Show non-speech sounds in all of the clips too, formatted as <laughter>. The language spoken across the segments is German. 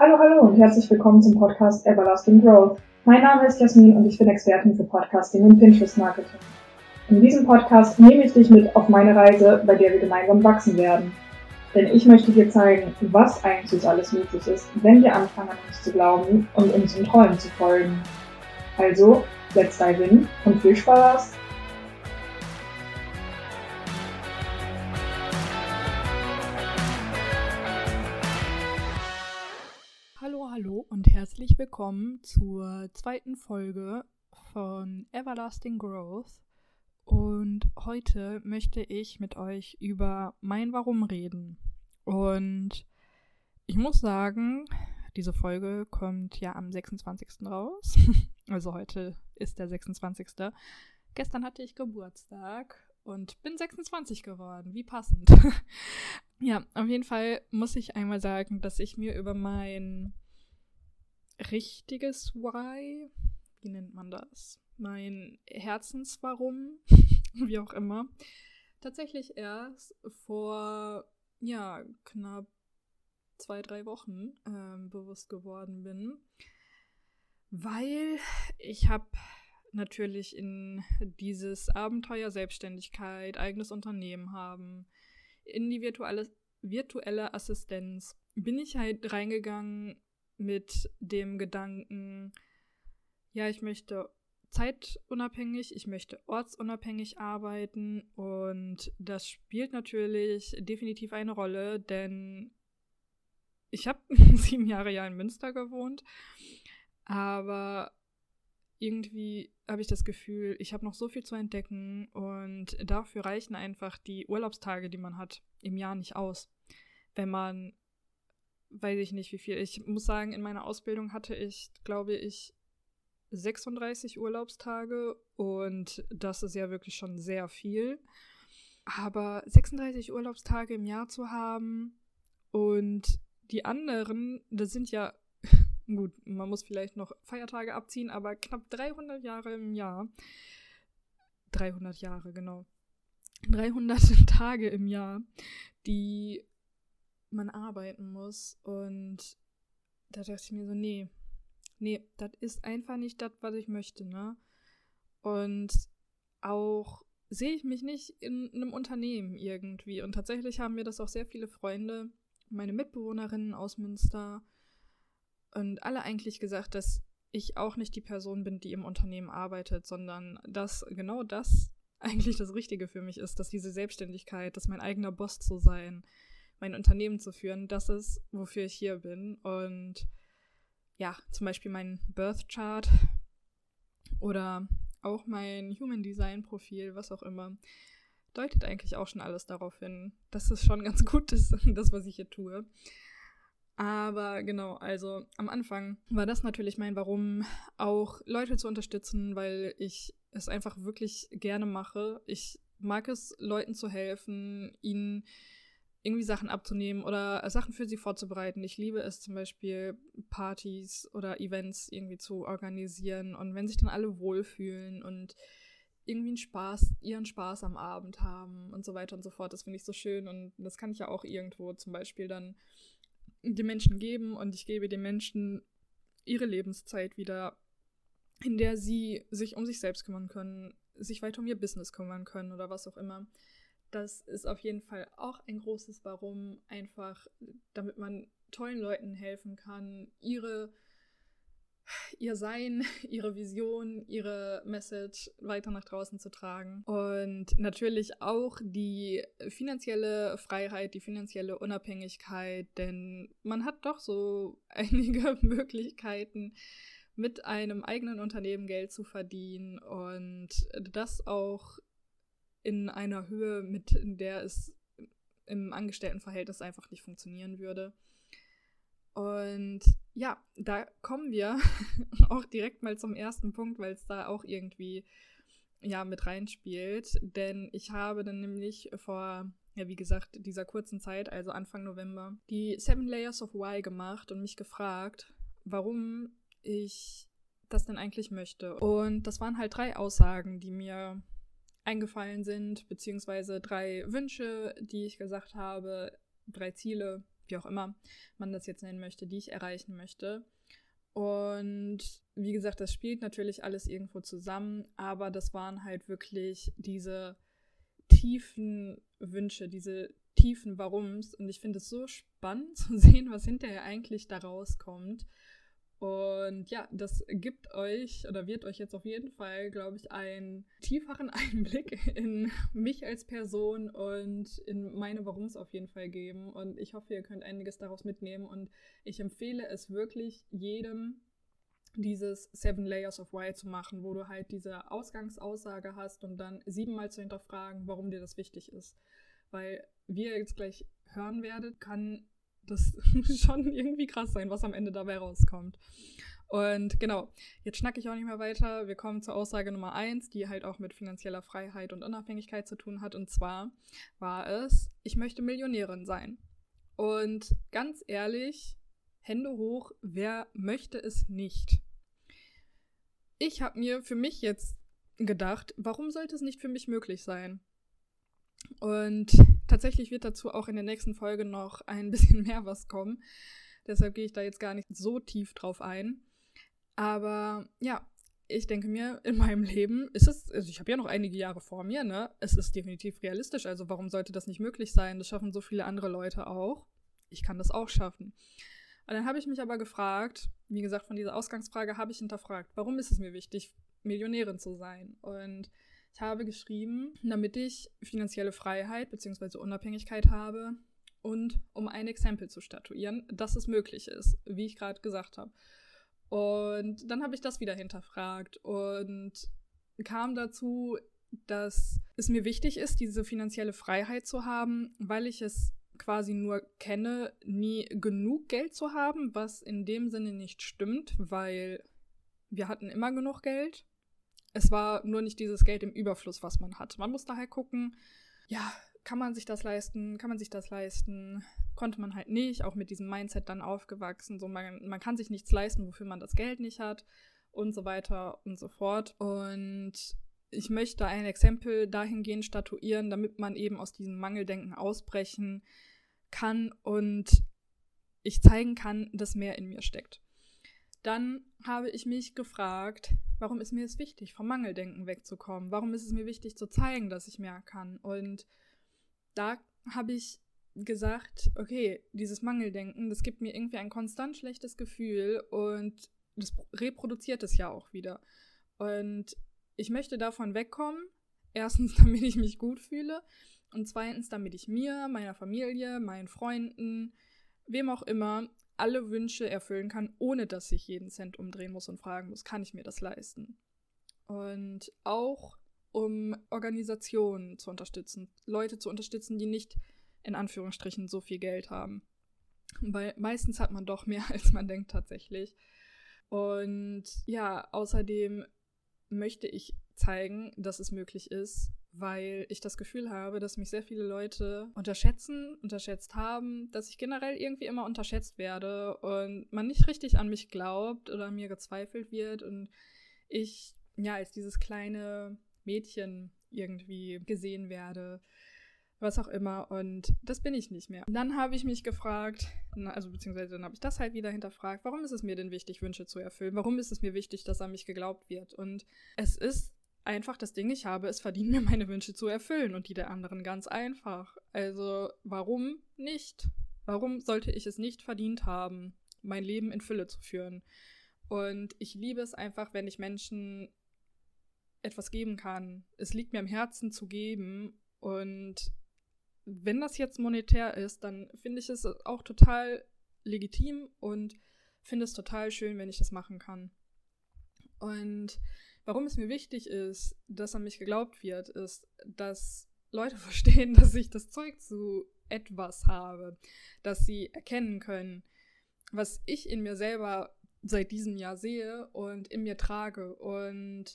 Hallo, hallo und herzlich willkommen zum Podcast Everlasting Growth. Mein Name ist Jasmin und ich bin Expertin für Podcasting und Pinterest Marketing. In diesem Podcast nehme ich dich mit auf meine Reise, bei der wir gemeinsam wachsen werden. Denn ich möchte dir zeigen, was eigentlich alles möglich ist, wenn wir anfangen an uns zu glauben und unseren Träumen zu folgen. Also, let's dive in und viel Spaß! Hallo, und herzlich willkommen zur zweiten Folge von Everlasting Growth. Und heute möchte ich mit euch über mein Warum reden. Und ich muss sagen, diese Folge kommt ja am 26. raus. <laughs> Also heute ist der 26. Gestern hatte ich Geburtstag und bin 26 geworden. Wie passend. <laughs> ja, auf jeden Fall muss ich einmal sagen, dass ich mir über mein richtiges Why, wie nennt man das? Mein Herzenswarum, <laughs> wie auch immer, tatsächlich erst vor, ja, knapp zwei, drei Wochen ähm, bewusst geworden bin. Weil ich habe natürlich in dieses Abenteuer Selbstständigkeit, eigenes Unternehmen haben, in die virtuelle, virtuelle Assistenz, bin ich halt reingegangen mit dem Gedanken, ja, ich möchte zeitunabhängig, ich möchte ortsunabhängig arbeiten und das spielt natürlich definitiv eine Rolle, denn ich habe <laughs> sieben Jahre ja in Münster gewohnt, aber irgendwie habe ich das Gefühl, ich habe noch so viel zu entdecken und dafür reichen einfach die Urlaubstage, die man hat, im Jahr nicht aus. Wenn man, weiß ich nicht wie viel, ich muss sagen, in meiner Ausbildung hatte ich, glaube ich, 36 Urlaubstage und das ist ja wirklich schon sehr viel. Aber 36 Urlaubstage im Jahr zu haben und die anderen, das sind ja <laughs> Gut, man muss vielleicht noch Feiertage abziehen, aber knapp 300 Jahre im Jahr. 300 Jahre, genau. 300 <laughs> Tage im Jahr, die man arbeiten muss. Und da dachte ich mir so, nee, nee, das ist einfach nicht das, was ich möchte, ne? Und auch sehe ich mich nicht in einem Unternehmen irgendwie. Und tatsächlich haben mir das auch sehr viele Freunde, meine Mitbewohnerinnen aus Münster, und alle eigentlich gesagt, dass ich auch nicht die Person bin, die im Unternehmen arbeitet, sondern dass genau das <laughs> eigentlich das Richtige für mich ist, dass diese Selbstständigkeit, dass mein eigener Boss zu sein, mein Unternehmen zu führen, das ist, wofür ich hier bin. Und ja, zum Beispiel mein Birth Chart oder auch mein Human Design Profil, was auch immer, deutet eigentlich auch schon alles darauf hin, dass es schon ganz gut <laughs> ist, das, was ich hier tue. Aber genau, also am Anfang war das natürlich mein Warum, auch Leute zu unterstützen, weil ich es einfach wirklich gerne mache. Ich mag es, Leuten zu helfen, ihnen irgendwie Sachen abzunehmen oder Sachen für sie vorzubereiten. Ich liebe es zum Beispiel, Partys oder Events irgendwie zu organisieren und wenn sich dann alle wohlfühlen und irgendwie einen Spaß, ihren Spaß am Abend haben und so weiter und so fort. Das finde ich so schön und das kann ich ja auch irgendwo zum Beispiel dann den Menschen geben und ich gebe den Menschen ihre Lebenszeit wieder, in der sie sich um sich selbst kümmern können, sich weiter um ihr Business kümmern können oder was auch immer. Das ist auf jeden Fall auch ein großes Warum, einfach damit man tollen Leuten helfen kann, ihre ihr Sein, <laughs> ihre Vision, ihre Message weiter nach draußen zu tragen. Und natürlich auch die finanzielle Freiheit, die finanzielle Unabhängigkeit, denn man hat doch so <laughs> einige Möglichkeiten, mit einem eigenen Unternehmen Geld zu verdienen und das auch in einer Höhe, mit der es im Angestelltenverhältnis einfach nicht funktionieren würde. Und ja, da kommen wir <laughs> auch direkt mal zum ersten Punkt, weil es da auch irgendwie ja mit reinspielt. Denn ich habe dann nämlich vor, ja, wie gesagt, dieser kurzen Zeit, also Anfang November, die Seven Layers of Why gemacht und mich gefragt, warum ich das denn eigentlich möchte. Und das waren halt drei Aussagen, die mir eingefallen sind, beziehungsweise drei Wünsche, die ich gesagt habe, drei Ziele, wie auch immer man das jetzt nennen möchte, die ich erreichen möchte. Und wie gesagt, das spielt natürlich alles irgendwo zusammen, aber das waren halt wirklich diese tiefen Wünsche, diese tiefen Warums. Und ich finde es so spannend <laughs> zu sehen, was hinterher eigentlich da rauskommt. Und ja, das gibt euch oder wird euch jetzt auf jeden Fall, glaube ich, einen tieferen <laughs> Einblick in mich als Person und in meine Warums auf jeden Fall geben. Und ich hoffe, ihr könnt einiges daraus mitnehmen. Und ich empfehle es wirklich jedem, dieses Seven Layers of Why zu machen, wo du halt diese Ausgangsaussage hast und dann siebenmal zu hinterfragen, warum dir das wichtig ist. Weil, wie ihr jetzt gleich hören werdet, kann das <laughs> schon irgendwie krass sein, was am Ende dabei rauskommt. Und genau, jetzt schnacke ich auch nicht mehr weiter. Wir kommen zur Aussage Nummer eins, die halt auch mit finanzieller Freiheit und Unabhängigkeit zu tun hat. Und zwar war es, ich möchte Millionärin sein. Und ganz ehrlich, Hände hoch, wer möchte es nicht? Ich habe mir für mich jetzt gedacht, warum sollte es nicht für mich möglich sein? Und tatsächlich wird dazu auch in der nächsten Folge noch ein <laughs> bisschen mehr was kommen. Deshalb gehe ich da jetzt gar nicht so tief drauf ein. Aber ja, ich denke mir, in meinem Leben ist es, also ich habe ja noch einige Jahre vor mir, ne? Es ist definitiv realistisch. Also warum sollte das nicht möglich sein? Das schaffen so viele andere Leute auch. Ich kann das auch schaffen. Und dann habe ich mich aber gefragt, wie gesagt, von dieser Ausgangsfrage habe ich hinterfragt, warum ist es mir wichtig, Millionärin zu sein? Und habe geschrieben, damit ich finanzielle Freiheit bzw. Unabhängigkeit habe und um ein Exempel zu statuieren, dass es möglich ist, wie ich gerade gesagt habe. Und dann habe ich das wieder hinterfragt und kam dazu, dass es mir wichtig ist, diese finanzielle Freiheit zu haben, weil ich es quasi nur kenne, nie genug Geld zu haben, was in dem Sinne nicht stimmt, weil wir hatten immer genug Geld es war nur nicht dieses Geld im Überfluss, was man hat. Man muss daher gucken, ja, kann man sich das leisten? Kann man sich das leisten? Konnte man halt nicht, auch mit diesem Mindset dann aufgewachsen. So, man, man kann sich nichts leisten, wofür man das Geld nicht hat und so weiter und so fort. Und ich möchte ein Exempel dahingehend statuieren, damit man eben aus diesem Mangeldenken ausbrechen kann und ich zeigen kann, dass mehr in mir steckt. Dann habe ich mich gefragt, warum ist mir es wichtig, vom Mangeldenken wegzukommen? Warum ist es mir wichtig zu zeigen, dass ich mehr kann? Und da habe ich gesagt, okay, dieses Mangeldenken, das gibt mir irgendwie ein konstant schlechtes Gefühl und das reproduziert es ja auch wieder. Und ich möchte davon wegkommen. Erstens, <laughs> damit ich mich gut fühle. Und zweitens, damit ich mir, meiner Familie, meinen Freunden, wem auch immer alle Wünsche erfüllen kann, ohne dass ich jeden Cent umdrehen muss und fragen muss, kann ich mir das leisten? Und auch um Organisationen zu unterstützen, Leute zu unterstützen, die nicht in Anführungsstrichen so viel Geld haben. Weil meistens hat man doch mehr, <laughs> als man denkt tatsächlich. Und ja, außerdem möchte ich zeigen, dass es möglich ist, weil ich das Gefühl habe, dass mich sehr viele Leute unterschätzen, unterschätzt haben, dass ich generell irgendwie immer unterschätzt werde und man nicht richtig an mich glaubt oder mir gezweifelt wird und ich ja als dieses kleine Mädchen irgendwie gesehen werde, was auch immer und das bin ich nicht mehr. Dann habe ich mich gefragt, also beziehungsweise dann habe ich das halt wieder hinterfragt, warum ist es mir denn wichtig, Wünsche zu erfüllen? Warum ist es mir wichtig, dass an mich geglaubt wird? Und es ist einfach das Ding, ich habe es verdient, <laughs> mir meine Wünsche zu erfüllen und die der anderen ganz einfach. Also warum nicht? Warum sollte ich es nicht verdient haben, mein Leben in Fülle zu führen? Und ich liebe es einfach, wenn ich Menschen etwas geben kann. Es liegt mir am Herzen zu geben und wenn das jetzt monetär ist, dann finde ich es auch total legitim und finde es total schön, wenn ich das machen kann. Und Warum es mir wichtig ist, dass an mich geglaubt wird, ist, dass Leute <laughs> verstehen, dass ich das Zeug zu etwas habe, dass sie erkennen können, was ich in mir selber seit diesem Jahr sehe und in mir trage. Und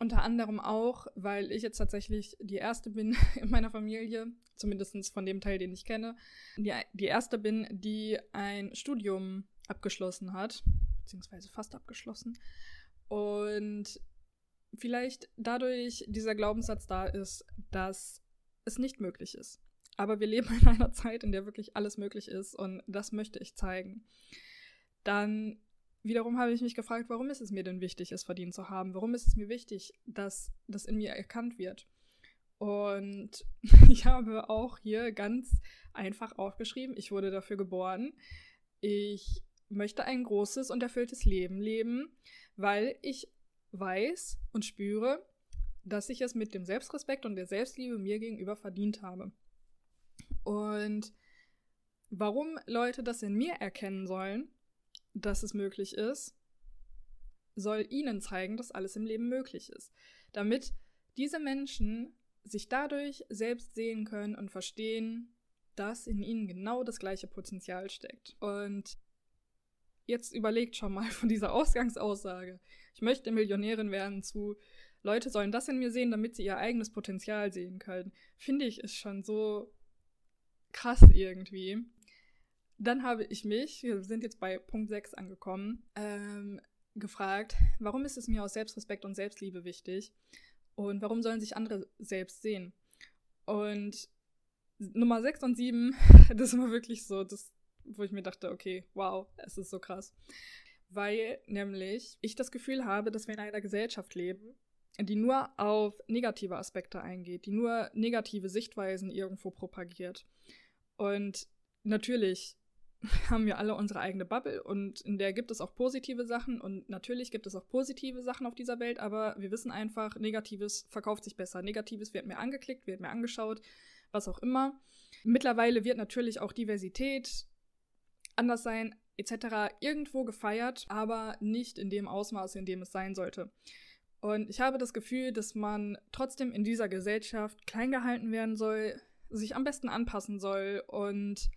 unter anderem auch, weil ich jetzt tatsächlich die erste bin <laughs> in meiner Familie, zumindest von dem Teil, den ich kenne, die, die erste bin, die ein Studium abgeschlossen hat, beziehungsweise fast abgeschlossen. Und vielleicht dadurch dieser Glaubenssatz da ist, dass es nicht möglich ist. Aber wir leben in einer Zeit, in der wirklich alles möglich ist und das möchte ich zeigen. Dann wiederum habe ich mich gefragt, warum ist es mir denn wichtig, es verdient zu haben? Warum ist es mir wichtig, dass das in mir erkannt wird? Und <laughs> ich habe auch hier ganz einfach aufgeschrieben, ich wurde dafür geboren. Ich möchte ein großes und erfülltes Leben leben, weil ich weiß und spüre, dass ich es mit dem Selbstrespekt und der Selbstliebe mir gegenüber verdient habe. Und warum Leute das in mir erkennen sollen, dass es möglich ist, soll ihnen zeigen, dass alles im Leben möglich ist. Damit diese Menschen sich dadurch selbst sehen können und verstehen, dass in ihnen genau das gleiche Potenzial steckt. Und jetzt überlegt schon mal <laughs> von dieser Ausgangsaussage, ich möchte Millionärin werden, zu Leute sollen das in mir sehen, damit sie ihr eigenes Potenzial sehen können, finde ich ist schon so krass irgendwie. Dann habe ich mich, wir sind jetzt bei Punkt 6 angekommen, ähm, gefragt, warum ist es mir aus Selbstrespekt und Selbstliebe wichtig und warum sollen sich andere selbst sehen? Und Nummer 6 und 7, <laughs> das war wirklich so, das, wo ich mir dachte, okay, wow, es ist so krass. Weil nämlich ich das Gefühl habe, dass wir in einer Gesellschaft leben, die nur auf negative Aspekte eingeht, die nur negative Sichtweisen irgendwo propagiert. Und natürlich <laughs> haben wir alle unsere eigene Bubble und in der gibt es auch positive Sachen und natürlich gibt es auch positive Sachen auf dieser Welt, aber wir wissen einfach, Negatives verkauft sich besser. Negatives wird mehr angeklickt, wird mehr angeschaut, was auch immer. Mittlerweile wird natürlich auch Diversität, anders sein etc. irgendwo gefeiert, aber nicht in dem Ausmaß, in dem es sein sollte. Und ich habe das Gefühl, dass man trotzdem in dieser Gesellschaft klein gehalten werden soll, sich am besten anpassen soll und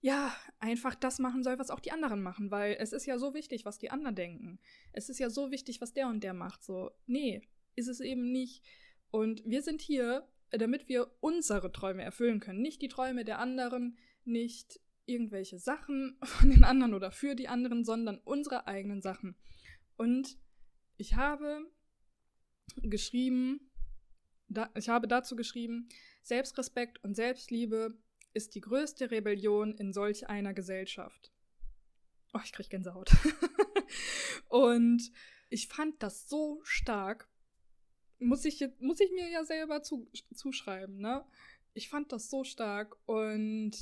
ja, einfach das machen soll, was auch die anderen machen, weil es ist ja so wichtig, was die anderen denken. Es ist ja so wichtig, was der und der macht. So, nee, ist es eben nicht. Und wir sind hier, damit wir unsere Träume erfüllen können. Nicht die Träume der anderen, nicht irgendwelche Sachen <laughs> von den anderen oder für die anderen, sondern unsere eigenen Sachen. Und ich habe geschrieben, da, ich habe dazu geschrieben, Selbstrespekt und Selbstliebe ist die größte Rebellion in solch einer Gesellschaft. Oh, ich krieg Gänsehaut. <laughs> und ich fand das so stark. Muss ich, muss ich mir ja selber zu, zuschreiben, ne? Ich fand das so stark und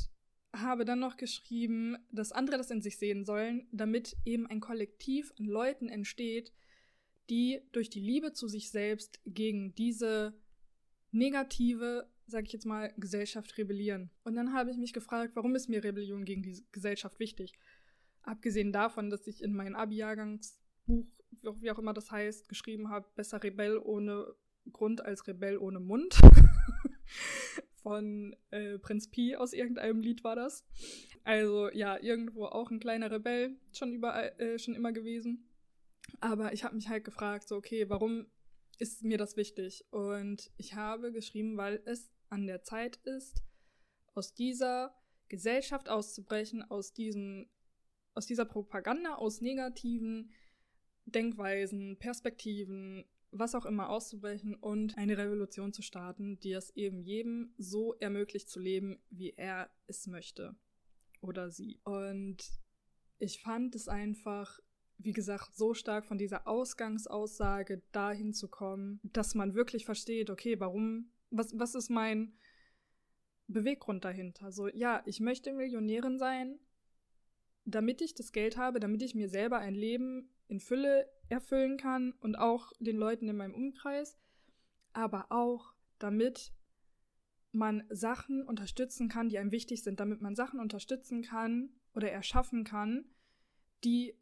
habe dann noch geschrieben, dass andere das in sich sehen sollen, damit eben ein Kollektiv an Leuten entsteht, die durch die Liebe zu sich selbst gegen diese negative, sag ich jetzt mal, Gesellschaft rebellieren. Und dann habe ich mich gefragt, warum ist mir Rebellion gegen die Gesellschaft wichtig? Abgesehen davon, dass ich in meinem Abi-Jahrgangsbuch, wie auch immer das heißt, geschrieben habe, besser Rebell ohne Grund als Rebell ohne Mund. <laughs> Von äh, Prinz Pi aus irgendeinem Lied war das. Also ja, irgendwo auch ein kleiner Rebell, schon überall, äh, schon immer gewesen. Aber ich habe mich halt gefragt, so, okay, warum ist mir das wichtig? Und ich habe geschrieben, weil es an der Zeit ist, aus dieser Gesellschaft auszubrechen, aus diesem, aus dieser Propaganda, aus negativen Denkweisen, Perspektiven, was auch immer auszubrechen und eine Revolution zu starten, die es eben jedem so ermöglicht zu leben, wie er es möchte oder sie. Und ich fand es einfach wie gesagt, so stark von dieser Ausgangsaussage dahin zu kommen, dass man wirklich versteht, okay, warum, was, was ist mein Beweggrund dahinter? So, ja, ich möchte Millionärin sein, damit ich das Geld habe, damit ich mir selber ein Leben in Fülle erfüllen kann und auch den Leuten in meinem Umkreis, aber auch damit man Sachen unterstützen kann, die einem wichtig sind, damit man Sachen unterstützen kann oder erschaffen kann, die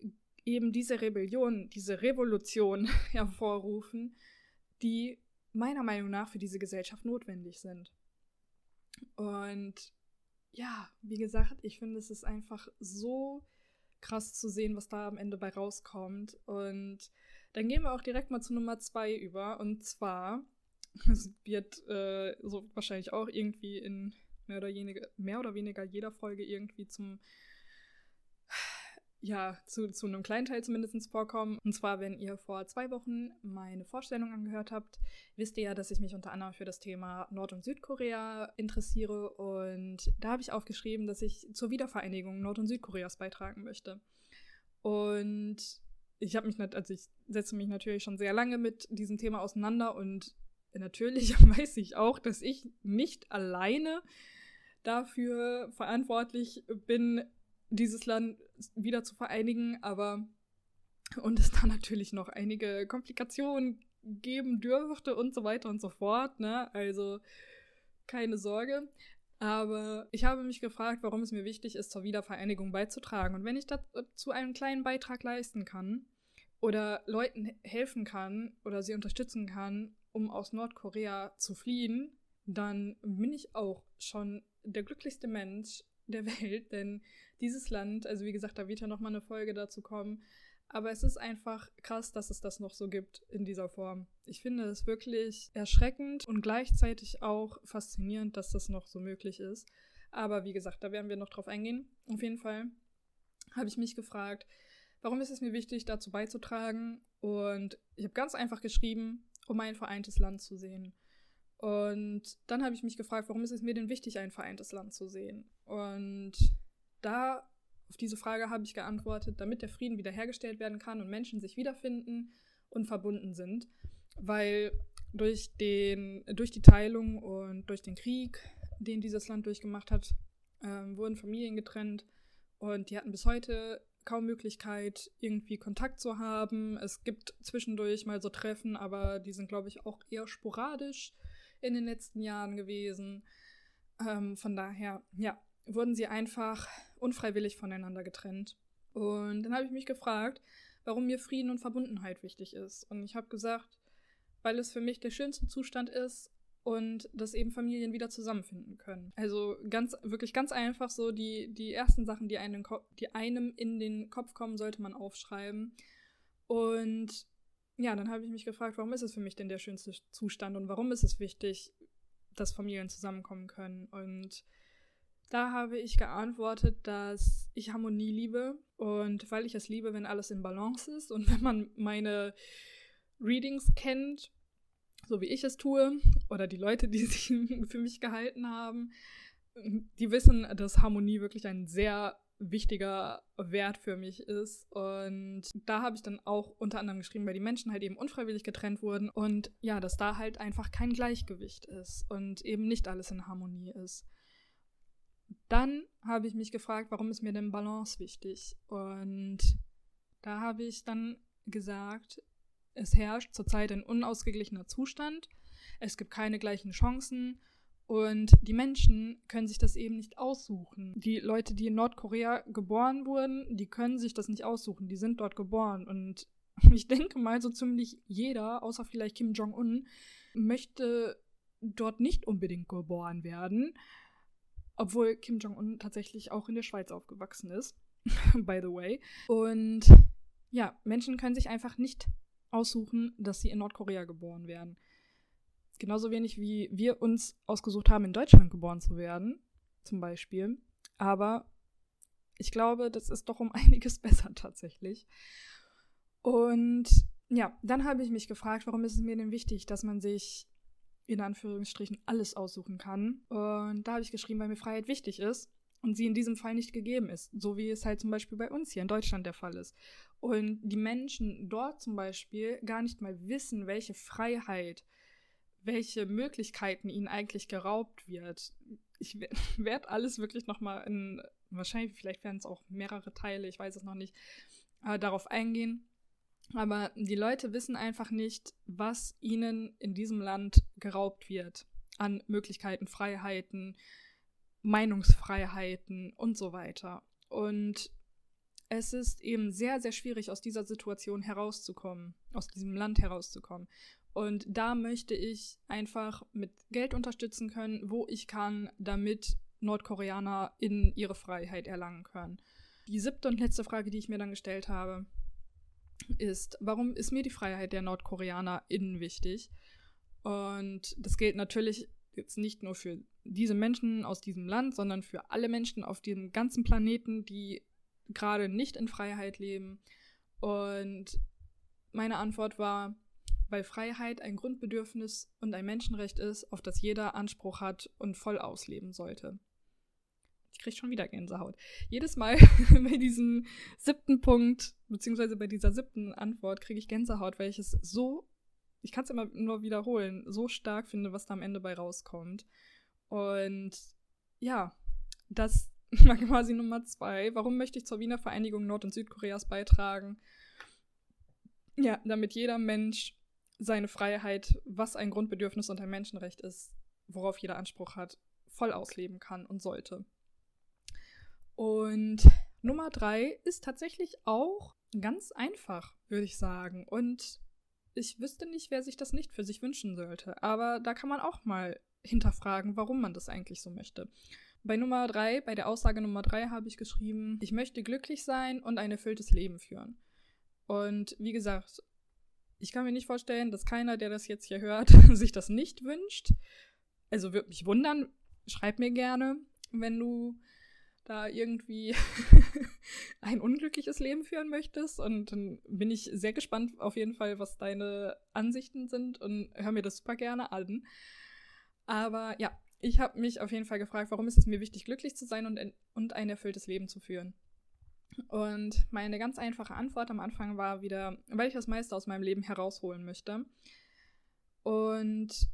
eben diese Rebellion, diese Revolution <laughs> hervorrufen, die meiner Meinung nach für diese Gesellschaft notwendig sind. Und ja, wie gesagt, ich finde, es ist einfach so krass zu sehen, was da am Ende bei rauskommt. Und dann gehen wir auch direkt mal zu Nummer zwei über. Und zwar, es <laughs> wird äh, so wahrscheinlich auch irgendwie in mehr oder, weniger, mehr oder weniger jeder Folge irgendwie zum ja, zu, zu einem kleinen Teil zumindest vorkommen. Und zwar, wenn ihr vor zwei Wochen meine Vorstellung angehört habt, wisst ihr ja, dass ich mich unter anderem für das Thema Nord- und Südkorea interessiere. Und da habe ich aufgeschrieben, dass ich zur Wiedervereinigung Nord- und Südkoreas beitragen möchte. Und ich habe mich, also ich setze mich natürlich schon sehr lange mit diesem Thema auseinander und natürlich <laughs> weiß ich auch, dass ich nicht alleine dafür verantwortlich bin, dieses Land wieder zu vereinigen, aber und es da natürlich noch einige Komplikationen geben dürfte und so weiter und so fort, ne? Also keine Sorge. Aber ich habe mich gefragt, warum es mir wichtig ist, zur Wiedervereinigung beizutragen. Und wenn ich dazu einen kleinen Beitrag leisten kann oder Leuten helfen kann oder sie unterstützen kann, um aus Nordkorea zu fliehen, dann bin ich auch schon der glücklichste Mensch der <laughs> Welt, denn dieses Land, also wie gesagt, da wird ja nochmal eine Folge dazu kommen, aber es ist einfach krass, dass es das noch so gibt in dieser Form. Ich finde es wirklich erschreckend und gleichzeitig auch faszinierend, dass das noch so möglich ist. Aber wie gesagt, da werden wir noch drauf eingehen. Auf jeden Fall habe ich mich gefragt, warum ist es mir wichtig, dazu beizutragen? Und ich habe ganz einfach geschrieben, um ein vereintes Land zu sehen. Und dann habe ich mich gefragt, warum ist es mir denn wichtig, ein vereintes Land zu sehen? Und da auf diese Frage habe ich geantwortet, damit der Frieden wiederhergestellt werden kann und Menschen sich wiederfinden und verbunden sind. Weil durch, den, durch die Teilung und durch den Krieg, den dieses Land durchgemacht hat, ähm, wurden Familien getrennt und die hatten bis heute kaum Möglichkeit, irgendwie Kontakt zu haben. Es gibt zwischendurch mal so Treffen, aber die sind, glaube ich, auch eher sporadisch in den letzten Jahren gewesen. Ähm, von daher, ja, wurden sie einfach unfreiwillig voneinander getrennt. Und dann habe ich mich gefragt, warum mir Frieden und Verbundenheit wichtig ist. Und ich habe gesagt, weil es für mich der schönste Zustand ist und dass eben Familien wieder zusammenfinden können. Also ganz, wirklich ganz einfach so, die, die ersten Sachen, die einem, die einem in den Kopf kommen, sollte man aufschreiben. Und ja, dann habe ich mich gefragt, warum ist es für mich denn der schönste Zustand und warum ist es wichtig, dass Familien zusammenkommen können. Und da habe ich geantwortet, dass ich Harmonie liebe und weil ich es liebe, wenn alles in Balance ist und <laughs> wenn man meine Readings kennt, so wie ich es tue, oder die Leute, die <laughs> sich für mich gehalten haben, die wissen, dass Harmonie wirklich ein sehr wichtiger Wert für mich ist. Und da habe ich dann auch unter anderem geschrieben, weil die Menschen halt eben unfreiwillig getrennt wurden und ja, dass da halt einfach kein Gleichgewicht ist und eben nicht alles in Harmonie ist. Dann habe ich mich gefragt, warum ist mir denn Balance wichtig? Und da habe ich dann gesagt, es herrscht zurzeit ein unausgeglichener Zustand, es gibt keine gleichen Chancen und die Menschen können sich das eben nicht aussuchen. Die Leute, die in Nordkorea geboren wurden, die können sich das nicht aussuchen, die sind dort geboren und <laughs> ich denke mal, so ziemlich jeder, außer vielleicht Kim Jong-un, möchte dort nicht unbedingt geboren werden. Obwohl Kim Jong-un tatsächlich auch in der Schweiz aufgewachsen ist, <laughs> by the way. Und ja, Menschen können sich einfach nicht aussuchen, dass sie in Nordkorea geboren werden. Genauso wenig wie wir uns ausgesucht haben, in Deutschland geboren zu werden, zum Beispiel. Aber ich glaube, das ist doch um <laughs> einiges besser tatsächlich. Und ja, dann habe ich mich gefragt, warum ist es mir denn wichtig, dass man sich in Anführungsstrichen alles aussuchen kann. Und da habe ich geschrieben, weil mir Freiheit wichtig ist und sie in diesem Fall nicht gegeben ist, so wie es halt zum Beispiel bei uns hier in Deutschland der Fall ist. Und die Menschen dort zum Beispiel gar nicht mal wissen, welche Freiheit, welche Möglichkeiten ihnen eigentlich geraubt wird. Ich <laughs> werde alles wirklich nochmal in, wahrscheinlich, vielleicht werden es auch mehrere Teile, ich weiß es noch nicht, äh, darauf eingehen. Aber die Leute wissen einfach nicht, was ihnen in diesem Land geraubt wird an Möglichkeiten, Freiheiten, Meinungsfreiheiten und so weiter. Und es ist eben sehr, sehr schwierig, aus dieser Situation herauszukommen, aus diesem Land herauszukommen. Und da möchte ich einfach mit Geld unterstützen können, wo ich kann, damit Nordkoreaner in ihre Freiheit erlangen können. Die siebte und letzte Frage, die ich mir dann gestellt habe, ist, warum ist mir die Freiheit der NordkoreanerInnen wichtig? Und das gilt natürlich jetzt nicht nur für diese Menschen aus diesem Land, sondern für alle Menschen auf diesem ganzen Planeten, die gerade nicht in Freiheit leben. Und meine Antwort war, weil Freiheit ein Grundbedürfnis und ein Menschenrecht ist, auf das jeder Anspruch hat und voll ausleben sollte. Ich kriege schon wieder Gänsehaut. Jedes Mal <laughs> bei diesem siebten Punkt, beziehungsweise bei dieser siebten Antwort, kriege ich Gänsehaut, weil ich es so, ich kann es immer nur wiederholen, so stark finde, was da am Ende bei rauskommt. Und ja, das <laughs> war quasi Nummer zwei. Warum möchte ich zur Wiener Vereinigung Nord- und Südkoreas beitragen? Ja, damit jeder Mensch seine Freiheit, was ein Grundbedürfnis und ein Menschenrecht ist, worauf jeder Anspruch hat, voll ausleben kann und sollte. Und Nummer drei ist tatsächlich auch ganz einfach, würde ich sagen. Und ich wüsste nicht, wer sich das nicht für sich wünschen sollte. Aber da kann man auch mal hinterfragen, warum man das eigentlich so möchte. Bei Nummer drei, bei der Aussage Nummer drei habe ich geschrieben, ich möchte glücklich sein und ein erfülltes Leben führen. Und wie gesagt, ich kann mir nicht vorstellen, dass keiner, der das jetzt hier hört, <laughs> sich das nicht wünscht. Also würde mich wundern, schreib mir gerne, wenn du da irgendwie <laughs> ein unglückliches Leben führen möchtest. Und dann bin ich sehr gespannt auf jeden Fall, was deine Ansichten sind und hör mir das super gerne an. Aber ja, ich habe mich auf jeden Fall gefragt, warum ist es mir wichtig, glücklich zu sein und ein, und ein erfülltes Leben zu führen. Und meine ganz einfache Antwort am Anfang war wieder, weil ich das meiste aus meinem Leben herausholen möchte. Und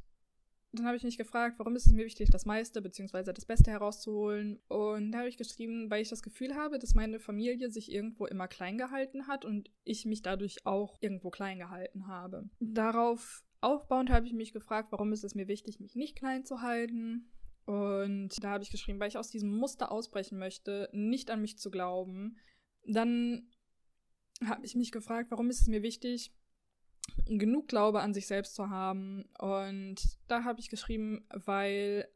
dann habe ich mich gefragt, warum ist es mir wichtig, das meiste bzw. das Beste herauszuholen. Und da habe ich geschrieben, weil ich das Gefühl habe, dass meine Familie sich irgendwo immer klein gehalten hat und ich mich dadurch auch irgendwo klein gehalten habe. Darauf aufbauend habe ich mich gefragt, warum ist es mir wichtig, mich nicht klein zu halten. Und da habe ich geschrieben, weil ich aus diesem Muster ausbrechen möchte, nicht an mich zu glauben. Dann habe ich mich gefragt, warum ist es mir wichtig, genug Glaube an sich selbst zu haben. Und da habe ich geschrieben, weil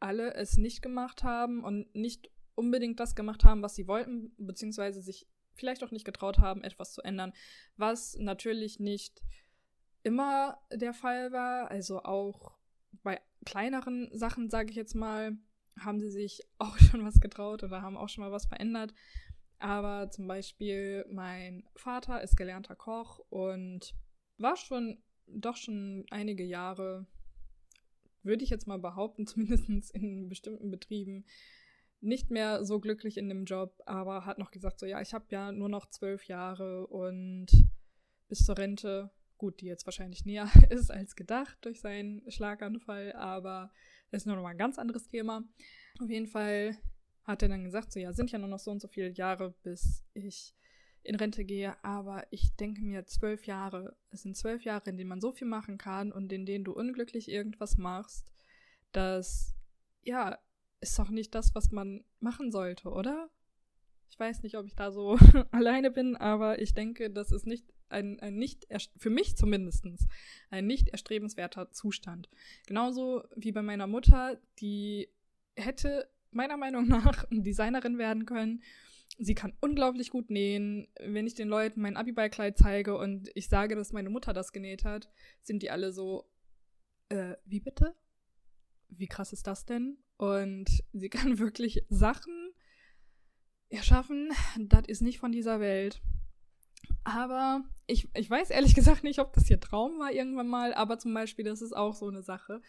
alle es nicht gemacht haben und nicht unbedingt das gemacht haben, was sie wollten, beziehungsweise sich vielleicht auch nicht getraut haben, etwas zu ändern, was natürlich nicht immer der Fall war. Also auch bei kleineren Sachen, sage ich jetzt mal, haben sie sich <laughs> auch schon was getraut oder haben auch schon mal was verändert. Aber zum Beispiel mein Vater ist gelernter Koch und war schon doch schon einige Jahre, würde ich jetzt mal behaupten, <laughs> zumindest in bestimmten Betrieben, nicht mehr so glücklich in dem Job, aber hat noch gesagt, so ja, ich habe ja nur noch zwölf Jahre und bis zur Rente, gut, die jetzt wahrscheinlich näher <laughs> ist als gedacht durch seinen Schlaganfall, aber das ist nur noch mal ein ganz anderes Thema. Auf jeden Fall hat er dann gesagt, so ja, sind ja nur noch so und so viele Jahre, bis ich in Rente gehe, aber ich denke mir, zwölf Jahre, es sind zwölf Jahre, in denen man so viel machen kann und in denen du unglücklich irgendwas machst, das, ja, ist doch nicht das, was man machen sollte, oder? Ich weiß nicht, ob ich da so <laughs> alleine bin, aber ich denke, das ist nicht ein, ein nicht, für mich zumindest, ein nicht erstrebenswerter Zustand. Genauso wie bei meiner Mutter, die hätte meiner Meinung <laughs> nach Designerin werden können Sie kann unglaublich gut nähen. Wenn ich den Leuten mein Abiballkleid zeige und ich sage, dass meine Mutter das genäht hat, sind die alle so, äh, wie bitte? Wie krass ist das denn? Und sie <laughs> kann wirklich Sachen erschaffen, das ist nicht von dieser Welt. Aber ich, ich weiß ehrlich gesagt nicht, ob das ihr Traum war irgendwann mal, aber zum Beispiel, das ist auch so eine Sache.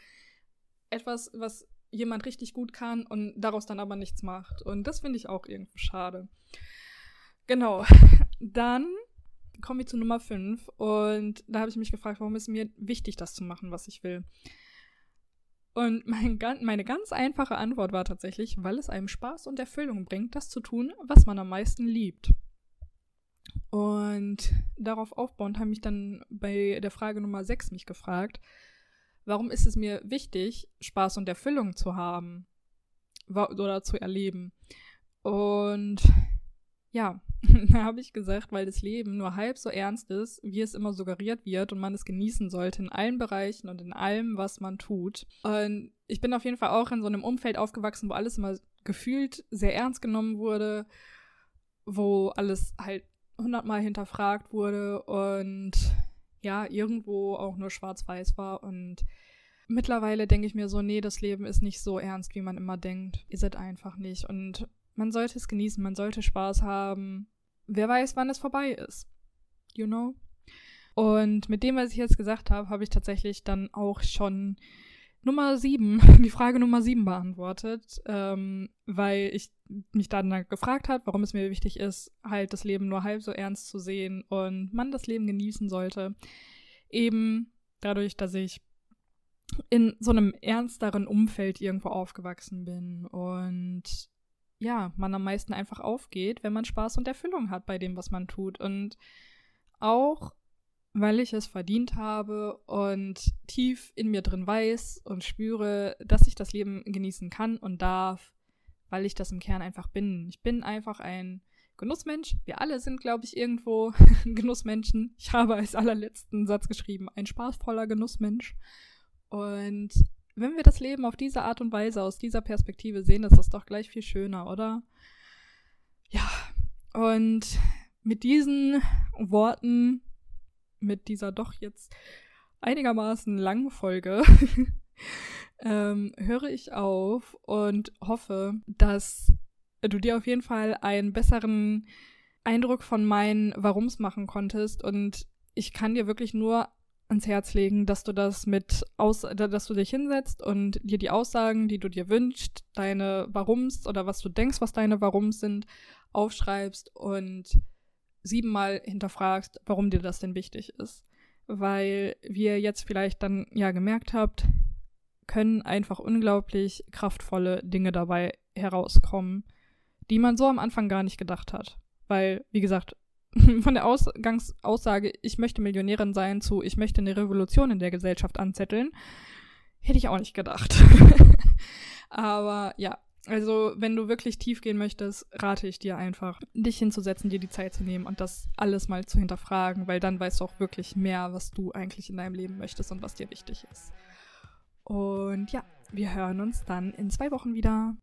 Etwas, was jemand richtig gut kann und daraus dann aber nichts macht. Und das finde ich auch irgendwie schade. Genau. Dann kommen wir zu Nummer 5 und da habe ich mich gefragt, warum ist mir wichtig, das zu machen, was ich will. Und mein, meine ganz einfache Antwort war tatsächlich, weil es einem Spaß und Erfüllung bringt, das zu tun, was man am meisten liebt. Und darauf aufbauend habe ich dann bei der Frage Nummer 6 mich gefragt, warum ist es mir wichtig, Spaß und Erfüllung zu haben oder zu erleben? Und ja, <laughs> da habe ich gesagt, weil das Leben nur halb so ernst ist, wie es immer suggeriert wird und man es genießen sollte in allen Bereichen und in allem, was man tut. Und ich bin auf jeden Fall auch in so einem Umfeld aufgewachsen, wo alles immer gefühlt sehr ernst genommen wurde, wo alles halt hundertmal hinterfragt wurde und ja, irgendwo auch nur schwarz-weiß war. Und mittlerweile denke ich mir so, nee, das Leben ist nicht so ernst, wie man immer denkt. Ihr seid einfach nicht. Und man sollte es genießen, man sollte Spaß haben. Wer weiß, wann es vorbei ist. You know? Und mit dem, was ich jetzt gesagt habe, habe ich tatsächlich dann auch schon Nummer sieben, <laughs> die Frage Nummer sieben beantwortet, ähm, weil ich mich dann gefragt habe, warum es mir wichtig ist, halt das Leben nur halb so ernst zu sehen und man das Leben genießen sollte. Eben dadurch, dass ich in so einem ernsteren Umfeld irgendwo aufgewachsen bin und ja, man am meisten einfach aufgeht, wenn man Spaß und Erfüllung hat bei dem, was man tut. Und auch weil ich es verdient habe und tief in mir drin weiß und spüre, dass ich das Leben genießen kann und darf, weil ich das im Kern einfach bin. Ich bin einfach ein Genussmensch. Wir alle sind, glaube ich, irgendwo <laughs> Genussmenschen. Ich habe als allerletzten Satz geschrieben, ein spaßvoller Genussmensch. Und wenn wir das Leben auf diese Art und Weise, aus dieser Perspektive sehen, ist das doch gleich viel schöner, oder? Ja, und mit diesen Worten, mit dieser doch jetzt einigermaßen langen Folge, <laughs> ähm, höre ich auf und hoffe, dass du dir auf jeden Fall einen besseren Eindruck von meinen Warums machen konntest. Und ich kann dir wirklich nur ans Herz legen, dass du das mit aus, dass du dich hinsetzt und dir die Aussagen, die du dir wünschst, deine Warums oder was du denkst, was deine Warums sind, aufschreibst und siebenmal hinterfragst, warum dir das denn wichtig ist. Weil, wie ihr jetzt vielleicht dann ja gemerkt habt, können einfach unglaublich kraftvolle Dinge dabei herauskommen, die man so am Anfang gar nicht gedacht hat. Weil, wie gesagt, <laughs> von der Ausgangsaussage, ich möchte Millionärin sein, zu ich möchte eine Revolution in der Gesellschaft anzetteln, hätte ich auch nicht gedacht. <laughs> Aber ja, also wenn du wirklich tief gehen möchtest, rate ich dir einfach, dich hinzusetzen, dir die Zeit zu nehmen und das alles mal zu hinterfragen, weil dann weißt du auch wirklich mehr, was du eigentlich in deinem Leben möchtest und was dir wichtig ist. Und ja, wir hören uns dann in zwei Wochen wieder.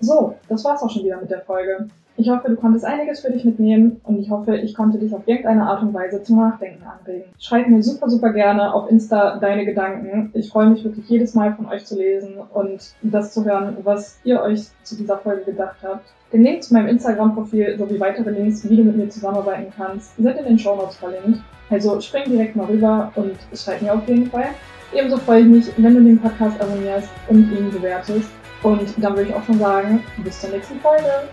So, das war's auch schon wieder mit der Folge. Ich hoffe, du konntest einiges für dich mitnehmen und ich hoffe, ich konnte dich auf irgendeine Art und Weise zum Nachdenken anregen. Schreib mir super, super gerne auf Insta deine Gedanken. Ich freue mich wirklich jedes Mal von euch zu lesen und das zu hören, was ihr euch zu dieser Folge gedacht habt. Den Link zu meinem Instagram-Profil sowie weitere Links, wie du mit mir zusammenarbeiten kannst, sind in den Show Notes verlinkt. Also spring direkt mal rüber und schreib mir auf jeden Fall. Ebenso freue ich mich, wenn du den Podcast abonnierst und ihn bewertest. Und dann würde ich auch schon sagen, bis zur nächsten Folge.